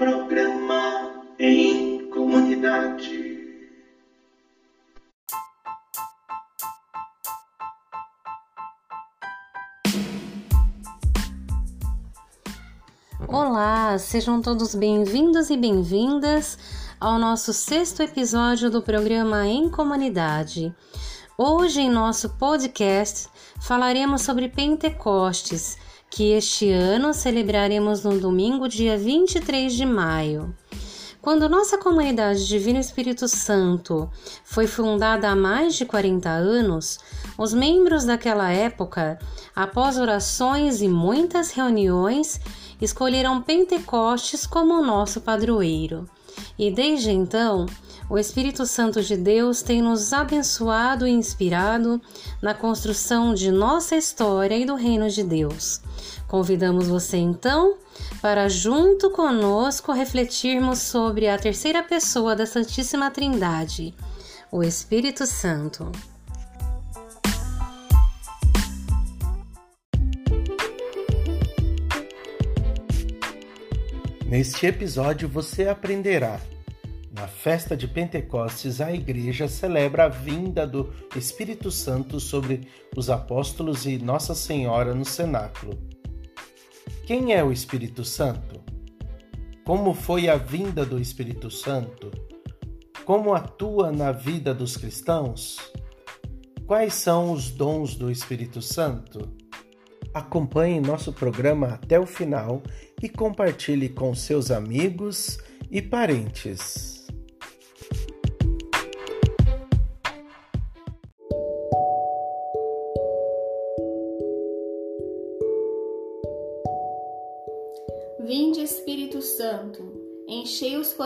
Programa em comunidade. Olá, sejam todos bem-vindos e bem-vindas ao nosso sexto episódio do programa Em Comunidade. Hoje, em nosso podcast, falaremos sobre Pentecostes, que este ano celebraremos no domingo, dia 23 de maio. Quando nossa comunidade Divino Espírito Santo foi fundada há mais de 40 anos, os membros daquela época, após orações e muitas reuniões, escolheram Pentecostes como nosso padroeiro. E desde então, o Espírito Santo de Deus tem nos abençoado e inspirado na construção de nossa história e do reino de Deus. Convidamos você então para, junto conosco, refletirmos sobre a terceira pessoa da Santíssima Trindade, o Espírito Santo. Neste episódio você aprenderá. Na festa de Pentecostes, a igreja celebra a vinda do Espírito Santo sobre os apóstolos e Nossa Senhora no cenáculo. Quem é o Espírito Santo? Como foi a vinda do Espírito Santo? Como atua na vida dos cristãos? Quais são os dons do Espírito Santo? Acompanhe nosso programa até o final e compartilhe com seus amigos e parentes.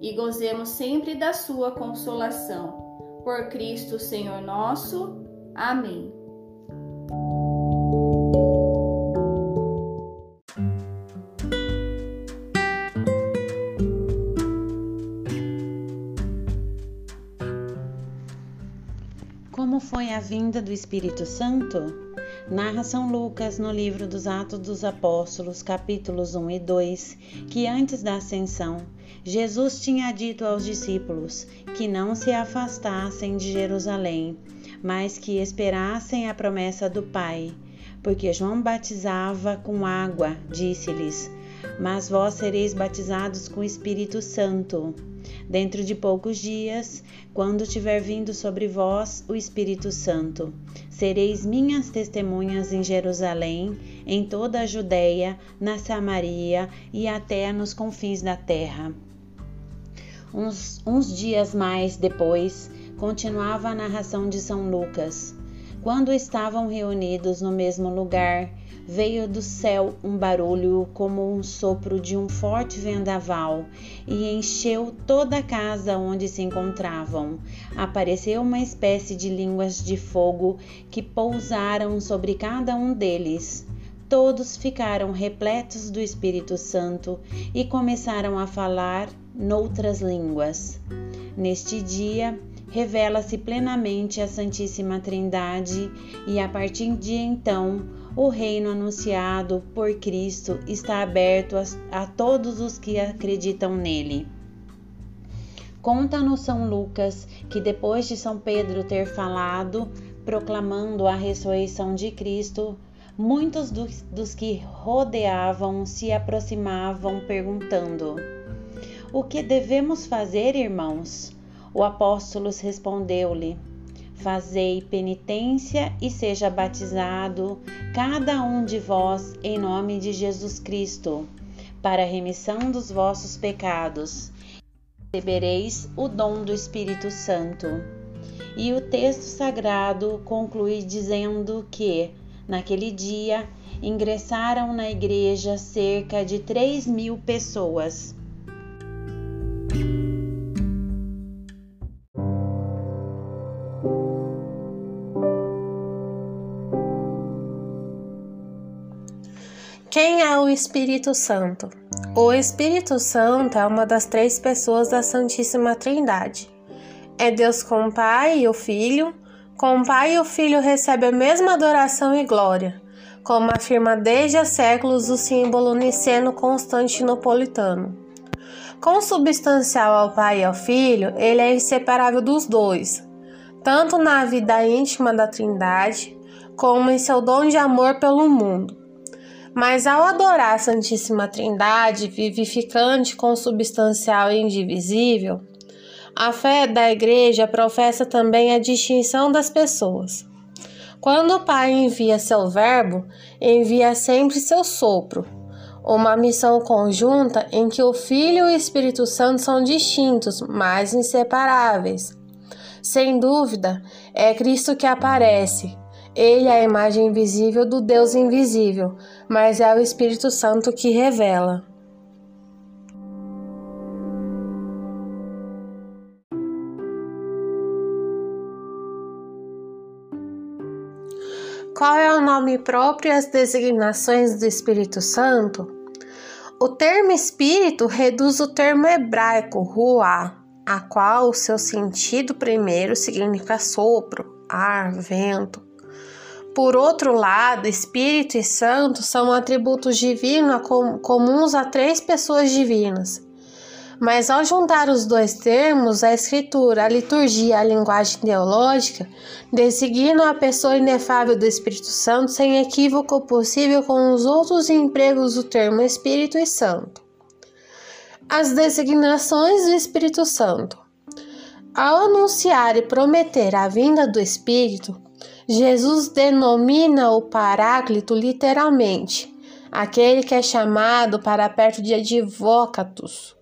e gozemos sempre da sua consolação. Por Cristo Senhor nosso. Amém. Como foi a vinda do Espírito Santo? Narra São Lucas no livro dos Atos dos Apóstolos, capítulos 1 e 2, que antes da ascensão, Jesus tinha dito aos discípulos que não se afastassem de Jerusalém, mas que esperassem a promessa do Pai, porque João batizava com água, disse-lhes: Mas vós sereis batizados com o Espírito Santo. Dentro de poucos dias, quando tiver vindo sobre vós o Espírito Santo, sereis minhas testemunhas em Jerusalém, em toda a Judéia, na Samaria e até nos confins da terra. Uns, uns dias mais depois, continuava a narração de São Lucas. Quando estavam reunidos no mesmo lugar, veio do céu um barulho como um sopro de um forte vendaval e encheu toda a casa onde se encontravam. Apareceu uma espécie de línguas de fogo que pousaram sobre cada um deles. Todos ficaram repletos do Espírito Santo e começaram a falar noutras línguas. Neste dia, revela-se plenamente a Santíssima Trindade e a partir de então o reino anunciado por Cristo está aberto a, a todos os que acreditam nele. Conta-nos São Lucas que depois de São Pedro ter falado, proclamando a ressurreição de Cristo, muitos dos, dos que rodeavam se aproximavam perguntando: O que devemos fazer, irmãos? O apóstolo respondeu-lhe: Fazei penitência e seja batizado, cada um de vós, em nome de Jesus Cristo, para a remissão dos vossos pecados. Recebereis o dom do Espírito Santo. E o texto sagrado conclui dizendo que, naquele dia, ingressaram na igreja cerca de três mil pessoas. Espírito Santo. O Espírito Santo é uma das três pessoas da Santíssima Trindade. É Deus com o Pai e o Filho. Com o Pai e o Filho recebe a mesma adoração e glória, como afirma desde há séculos o símbolo niceno-constantinopolitano. Consubstancial ao Pai e ao Filho, ele é inseparável dos dois, tanto na vida íntima da Trindade, como em seu dom de amor pelo mundo. Mas ao adorar a Santíssima Trindade, vivificante, consubstancial e indivisível, a fé da Igreja professa também a distinção das pessoas. Quando o Pai envia seu Verbo, envia sempre seu sopro, uma missão conjunta em que o Filho e o Espírito Santo são distintos, mas inseparáveis. Sem dúvida, é Cristo que aparece, ele é a imagem invisível do Deus invisível, mas é o Espírito Santo que revela. Qual é o nome próprio e as designações do Espírito Santo? O termo espírito reduz o termo hebraico ruá, a qual o seu sentido primeiro significa sopro, ar, vento. Por outro lado, Espírito e Santo são atributos divinos comuns a três pessoas divinas. Mas ao juntar os dois termos, a Escritura, a liturgia a linguagem teológica designam a pessoa inefável do Espírito Santo sem equívoco possível com os outros empregos do termo Espírito e Santo. As designações do Espírito Santo. Ao anunciar e prometer a vinda do Espírito, Jesus denomina o Paráclito literalmente, aquele que é chamado para perto de advocatus.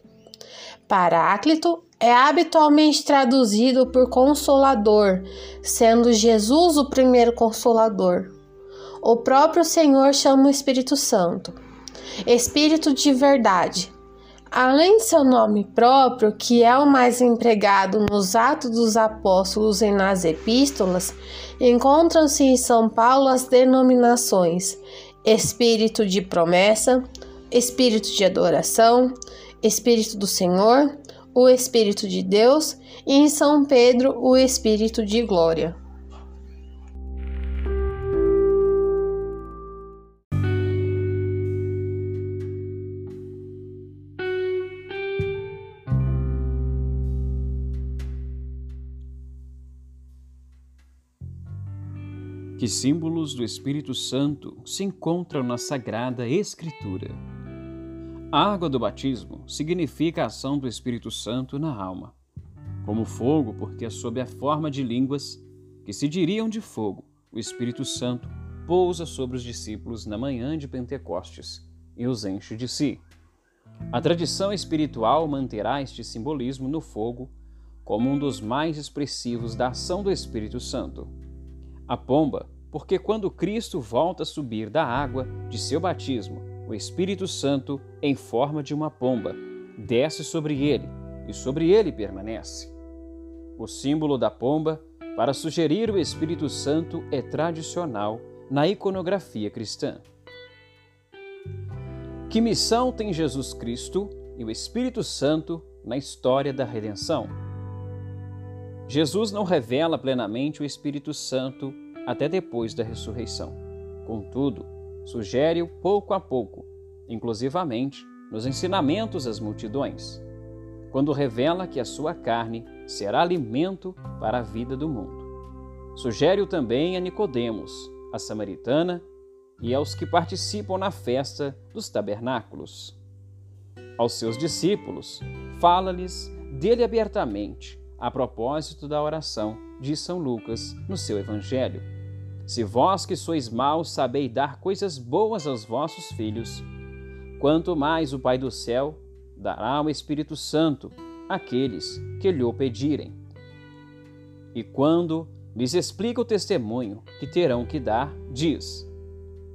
Paráclito é habitualmente traduzido por consolador, sendo Jesus o primeiro consolador. O próprio Senhor chama o Espírito Santo, Espírito de verdade, Além de seu nome próprio, que é o mais empregado nos Atos dos Apóstolos e nas Epístolas, encontram-se em São Paulo as denominações Espírito de promessa, Espírito de adoração, Espírito do Senhor, o Espírito de Deus e em São Pedro o Espírito de glória. Que símbolos do Espírito Santo se encontram na Sagrada Escritura? A água do batismo significa a ação do Espírito Santo na alma. Como fogo, porque é sob a forma de línguas que se diriam de fogo, o Espírito Santo pousa sobre os discípulos na manhã de Pentecostes e os enche de si. A tradição espiritual manterá este simbolismo no fogo como um dos mais expressivos da ação do Espírito Santo. A pomba, porque quando Cristo volta a subir da água de seu batismo, o Espírito Santo, em forma de uma pomba, desce sobre ele e sobre ele permanece. O símbolo da pomba, para sugerir o Espírito Santo, é tradicional na iconografia cristã. Que missão tem Jesus Cristo e o Espírito Santo na história da redenção? Jesus não revela plenamente o Espírito Santo até depois da ressurreição. Contudo, sugere-o pouco a pouco, inclusivamente nos ensinamentos às multidões, quando revela que a sua carne será alimento para a vida do mundo. Sugere-o também a Nicodemos, a samaritana e aos que participam na festa dos tabernáculos. Aos seus discípulos, fala-lhes dele abertamente, a propósito da oração de São Lucas no seu Evangelho. Se vós que sois maus sabeis dar coisas boas aos vossos filhos, quanto mais o Pai do céu dará o Espírito Santo àqueles que lhe o pedirem. E quando lhes explica o testemunho que terão que dar, diz: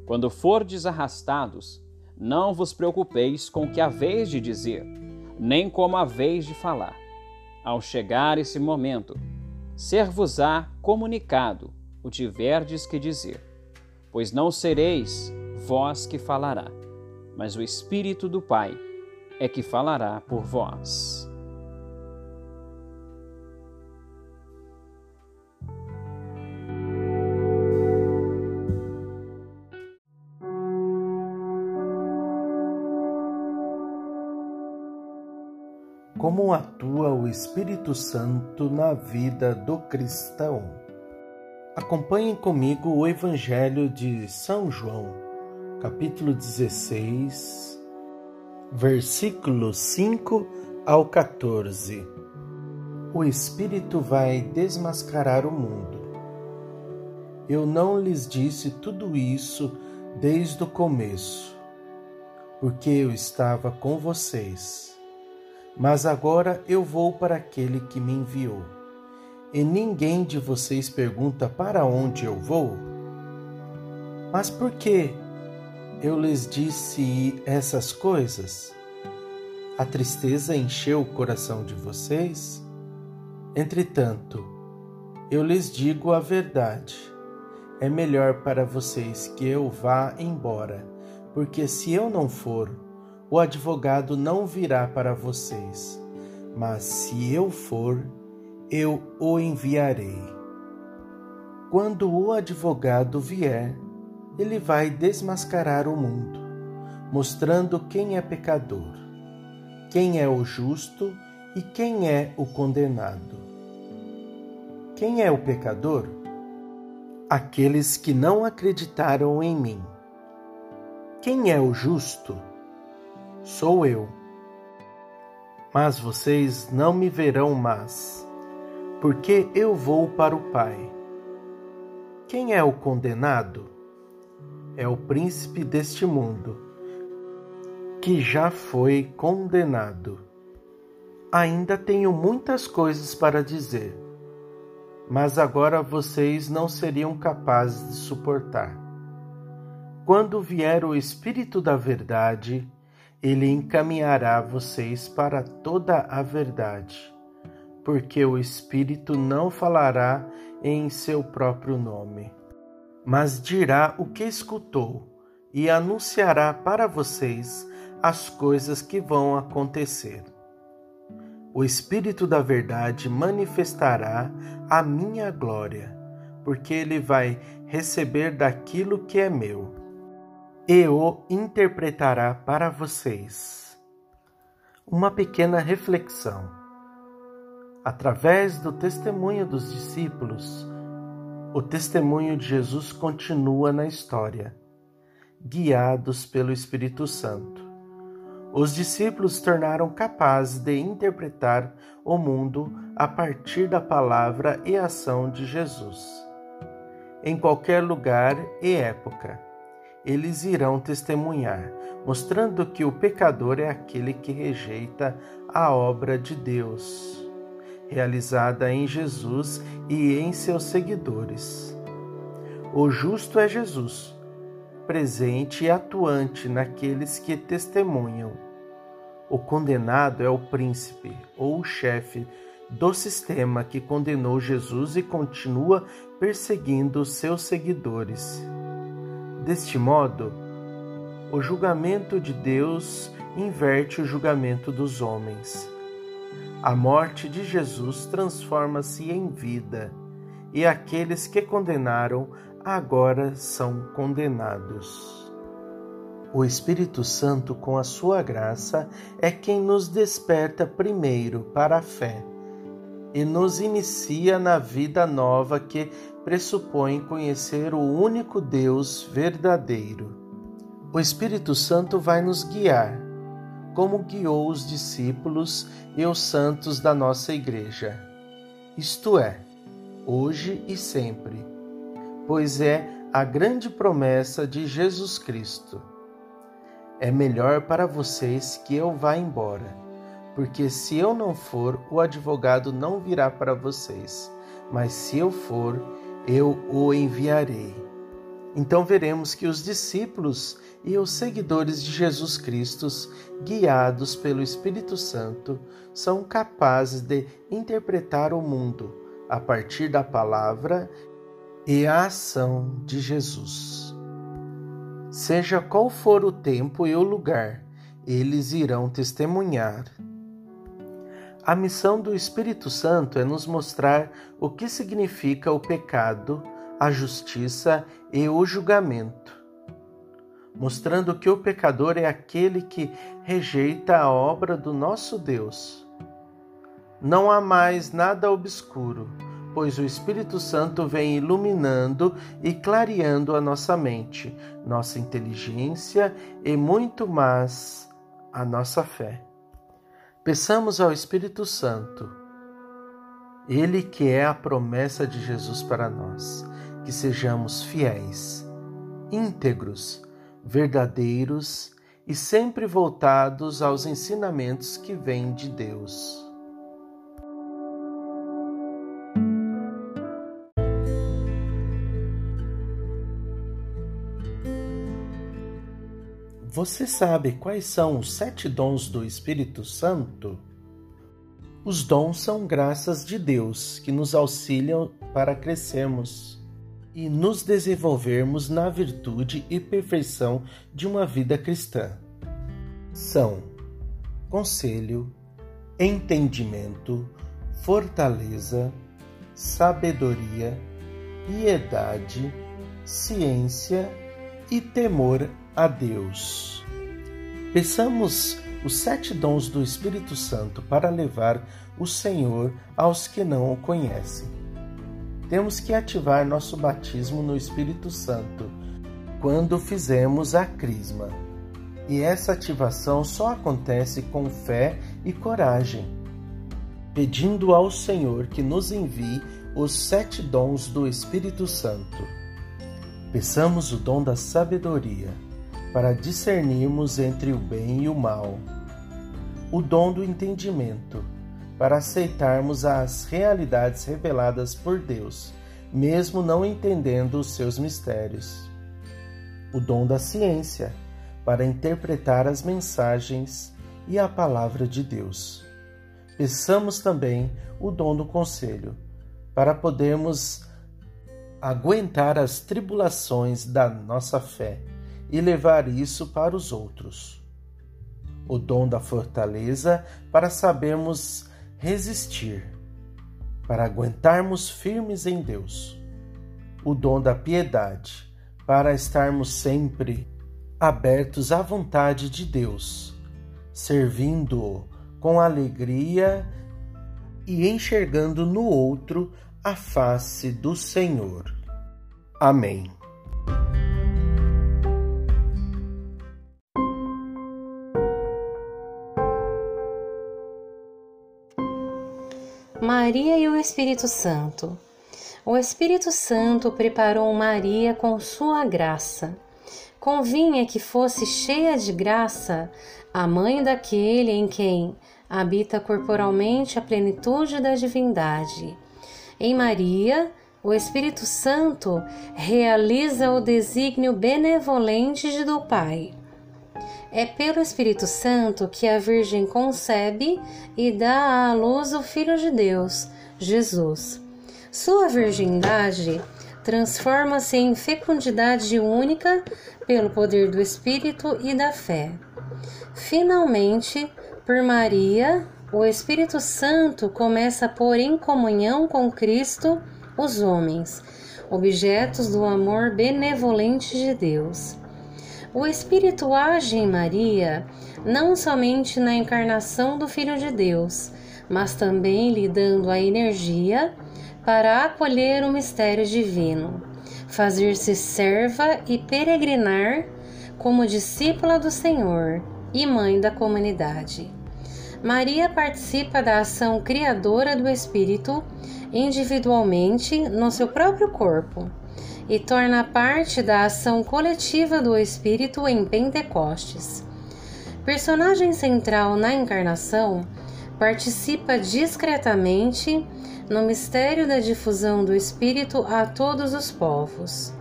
Quando fordes arrastados, não vos preocupeis com o que haveis de dizer, nem como haveis de falar ao chegar esse momento, ser-vos-á comunicado o tiverdes que dizer, pois não sereis vós que falará, mas o Espírito do Pai é que falará por vós. Como atua o Espírito Santo na vida do cristão? Acompanhem comigo o Evangelho de São João, capítulo 16, versículos 5 ao 14. O Espírito vai desmascarar o mundo. Eu não lhes disse tudo isso desde o começo, porque eu estava com vocês. Mas agora eu vou para aquele que me enviou. E ninguém de vocês pergunta para onde eu vou? Mas por que eu lhes disse essas coisas? A tristeza encheu o coração de vocês? Entretanto, eu lhes digo a verdade. É melhor para vocês que eu vá embora, porque se eu não for, o advogado não virá para vocês, mas se eu for, eu o enviarei. Quando o advogado vier, ele vai desmascarar o mundo, mostrando quem é pecador, quem é o justo e quem é o condenado. Quem é o pecador? Aqueles que não acreditaram em mim. Quem é o justo? sou eu. Mas vocês não me verão mais, porque eu vou para o Pai. Quem é o condenado? É o príncipe deste mundo, que já foi condenado. Ainda tenho muitas coisas para dizer, mas agora vocês não seriam capazes de suportar. Quando vier o Espírito da Verdade, ele encaminhará vocês para toda a verdade, porque o Espírito não falará em seu próprio nome, mas dirá o que escutou e anunciará para vocês as coisas que vão acontecer. O Espírito da Verdade manifestará a minha glória, porque ele vai receber daquilo que é meu e o interpretará para vocês. Uma pequena reflexão. Através do testemunho dos discípulos, o testemunho de Jesus continua na história, guiados pelo Espírito Santo. Os discípulos tornaram capazes de interpretar o mundo a partir da palavra e ação de Jesus, em qualquer lugar e época eles irão testemunhar, mostrando que o pecador é aquele que rejeita a obra de Deus, realizada em Jesus e em seus seguidores. O justo é Jesus, presente e atuante naqueles que testemunham. O condenado é o príncipe ou o chefe do sistema que condenou Jesus e continua perseguindo seus seguidores. Deste modo, o julgamento de Deus inverte o julgamento dos homens. A morte de Jesus transforma-se em vida, e aqueles que condenaram agora são condenados. O Espírito Santo, com a sua graça, é quem nos desperta primeiro para a fé e nos inicia na vida nova que pressupõe conhecer o único Deus verdadeiro. O Espírito Santo vai nos guiar, como guiou os discípulos e os santos da nossa Igreja, isto é, hoje e sempre, pois é a grande promessa de Jesus Cristo. É melhor para vocês que eu vá embora, porque se eu não for, o advogado não virá para vocês, mas se eu for, eu o enviarei. Então veremos que os discípulos e os seguidores de Jesus Cristo, guiados pelo Espírito Santo, são capazes de interpretar o mundo a partir da palavra e a ação de Jesus. Seja qual for o tempo e o lugar, eles irão testemunhar. A missão do Espírito Santo é nos mostrar o que significa o pecado, a justiça e o julgamento, mostrando que o pecador é aquele que rejeita a obra do nosso Deus. Não há mais nada obscuro, pois o Espírito Santo vem iluminando e clareando a nossa mente, nossa inteligência e muito mais a nossa fé. Peçamos ao Espírito Santo, Ele que é a promessa de Jesus para nós, que sejamos fiéis, íntegros, verdadeiros e sempre voltados aos ensinamentos que vêm de Deus. Você sabe quais são os sete dons do Espírito Santo? Os dons são graças de Deus que nos auxiliam para crescermos e nos desenvolvermos na virtude e perfeição de uma vida cristã. São conselho, entendimento, fortaleza, sabedoria, piedade, ciência e temor a Deus. Peçamos os sete dons do Espírito Santo para levar o Senhor aos que não o conhecem. Temos que ativar nosso batismo no Espírito Santo quando fizemos a crisma. E essa ativação só acontece com fé e coragem, pedindo ao Senhor que nos envie os sete dons do Espírito Santo. Peçamos o dom da sabedoria para discernirmos entre o bem e o mal, o dom do entendimento, para aceitarmos as realidades reveladas por Deus, mesmo não entendendo os seus mistérios, o dom da ciência, para interpretar as mensagens e a palavra de Deus. Peçamos também o dom do conselho, para podermos aguentar as tribulações da nossa fé e levar isso para os outros. O dom da fortaleza para sabermos resistir, para aguentarmos firmes em Deus. O dom da piedade para estarmos sempre abertos à vontade de Deus, servindo-o com alegria e enxergando no outro a face do Senhor. Amém. Maria e o Espírito Santo. O Espírito Santo preparou Maria com sua graça. Convinha que fosse cheia de graça a mãe daquele em quem habita corporalmente a plenitude da divindade. Em Maria, o Espírito Santo realiza o desígnio benevolente do Pai. É pelo Espírito Santo que a Virgem concebe e dá à luz o Filho de Deus, Jesus. Sua virgindade transforma-se em fecundidade única pelo poder do Espírito e da fé. Finalmente, por Maria, o Espírito Santo começa a pôr em comunhão com Cristo os homens, objetos do amor benevolente de Deus. O Espírito age em Maria não somente na encarnação do Filho de Deus, mas também lhe dando a energia para acolher o mistério divino, fazer-se serva e peregrinar como discípula do Senhor e mãe da comunidade. Maria participa da ação criadora do Espírito individualmente no seu próprio corpo e torna parte da ação coletiva do Espírito em Pentecostes. Personagem central na encarnação, participa discretamente no mistério da difusão do Espírito a todos os povos.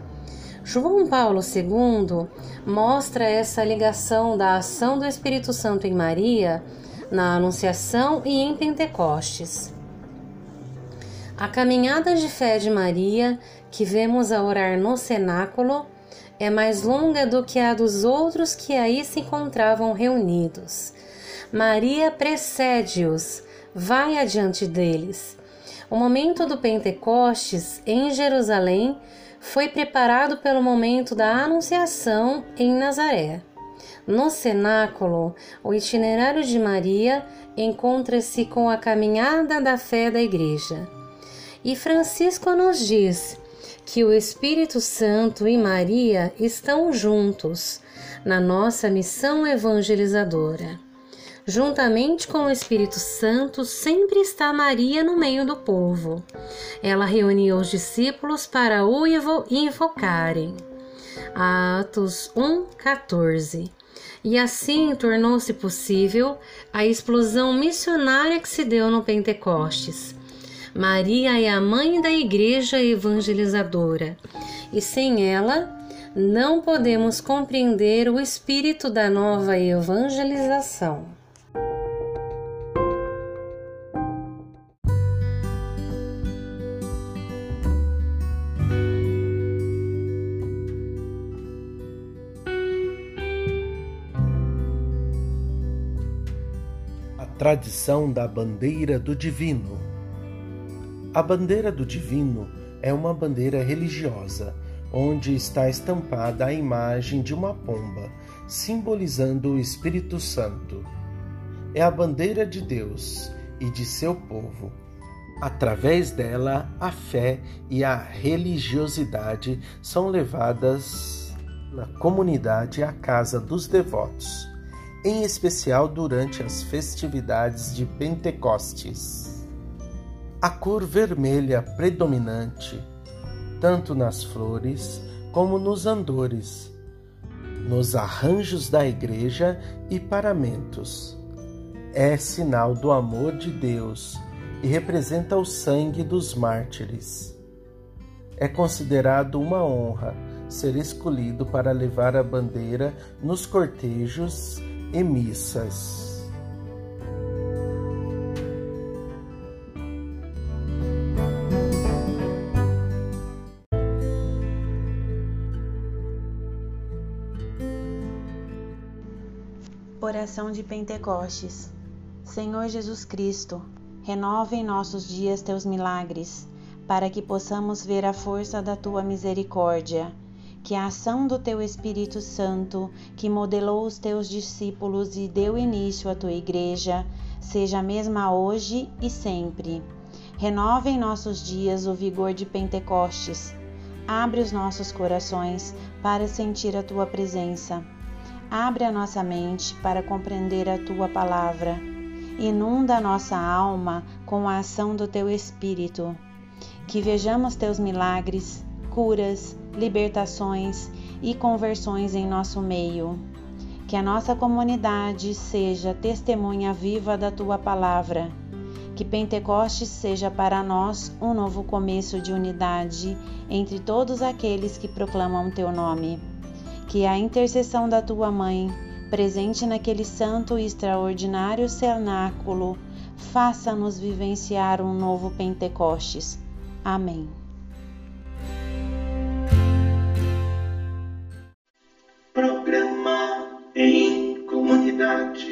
João Paulo II mostra essa ligação da ação do Espírito Santo em Maria na Anunciação e em Pentecostes. A caminhada de fé de Maria, que vemos a orar no cenáculo, é mais longa do que a dos outros que aí se encontravam reunidos. Maria precede-os, vai adiante deles. O momento do Pentecostes em Jerusalém foi preparado pelo momento da Anunciação em Nazaré. No cenáculo, o itinerário de Maria encontra-se com a caminhada da fé da Igreja. E Francisco nos diz que o Espírito Santo e Maria estão juntos na nossa missão evangelizadora. Juntamente com o Espírito Santo, sempre está Maria no meio do povo. Ela reuniu os discípulos para o invocarem. Atos 1:14. E assim tornou-se possível a explosão missionária que se deu no Pentecostes. Maria é a mãe da igreja evangelizadora, e sem ela não podemos compreender o espírito da nova evangelização. A tradição da bandeira do divino. A bandeira do divino é uma bandeira religiosa, onde está estampada a imagem de uma pomba, simbolizando o Espírito Santo. É a bandeira de Deus e de seu povo. Através dela, a fé e a religiosidade são levadas na comunidade à casa dos devotos, em especial durante as festividades de Pentecostes a cor vermelha predominante, tanto nas flores como nos andores, nos arranjos da igreja e paramentos. É sinal do amor de Deus e representa o sangue dos mártires. É considerado uma honra ser escolhido para levar a bandeira nos cortejos e missas. Oração de Pentecostes. Senhor Jesus Cristo, renova em nossos dias teus milagres, para que possamos ver a força da tua misericórdia. Que a ação do teu Espírito Santo, que modelou os teus discípulos e deu início à tua igreja, seja a mesma hoje e sempre. Renova em nossos dias o vigor de Pentecostes. Abre os nossos corações para sentir a tua presença Abre a nossa mente para compreender a tua palavra. Inunda a nossa alma com a ação do teu Espírito. Que vejamos teus milagres, curas, libertações e conversões em nosso meio. Que a nossa comunidade seja testemunha viva da tua palavra. Que Pentecostes seja para nós um novo começo de unidade entre todos aqueles que proclamam teu nome que a intercessão da tua mãe, presente naquele santo e extraordinário cenáculo, faça-nos vivenciar um novo Pentecostes. Amém. Programa em comunidade.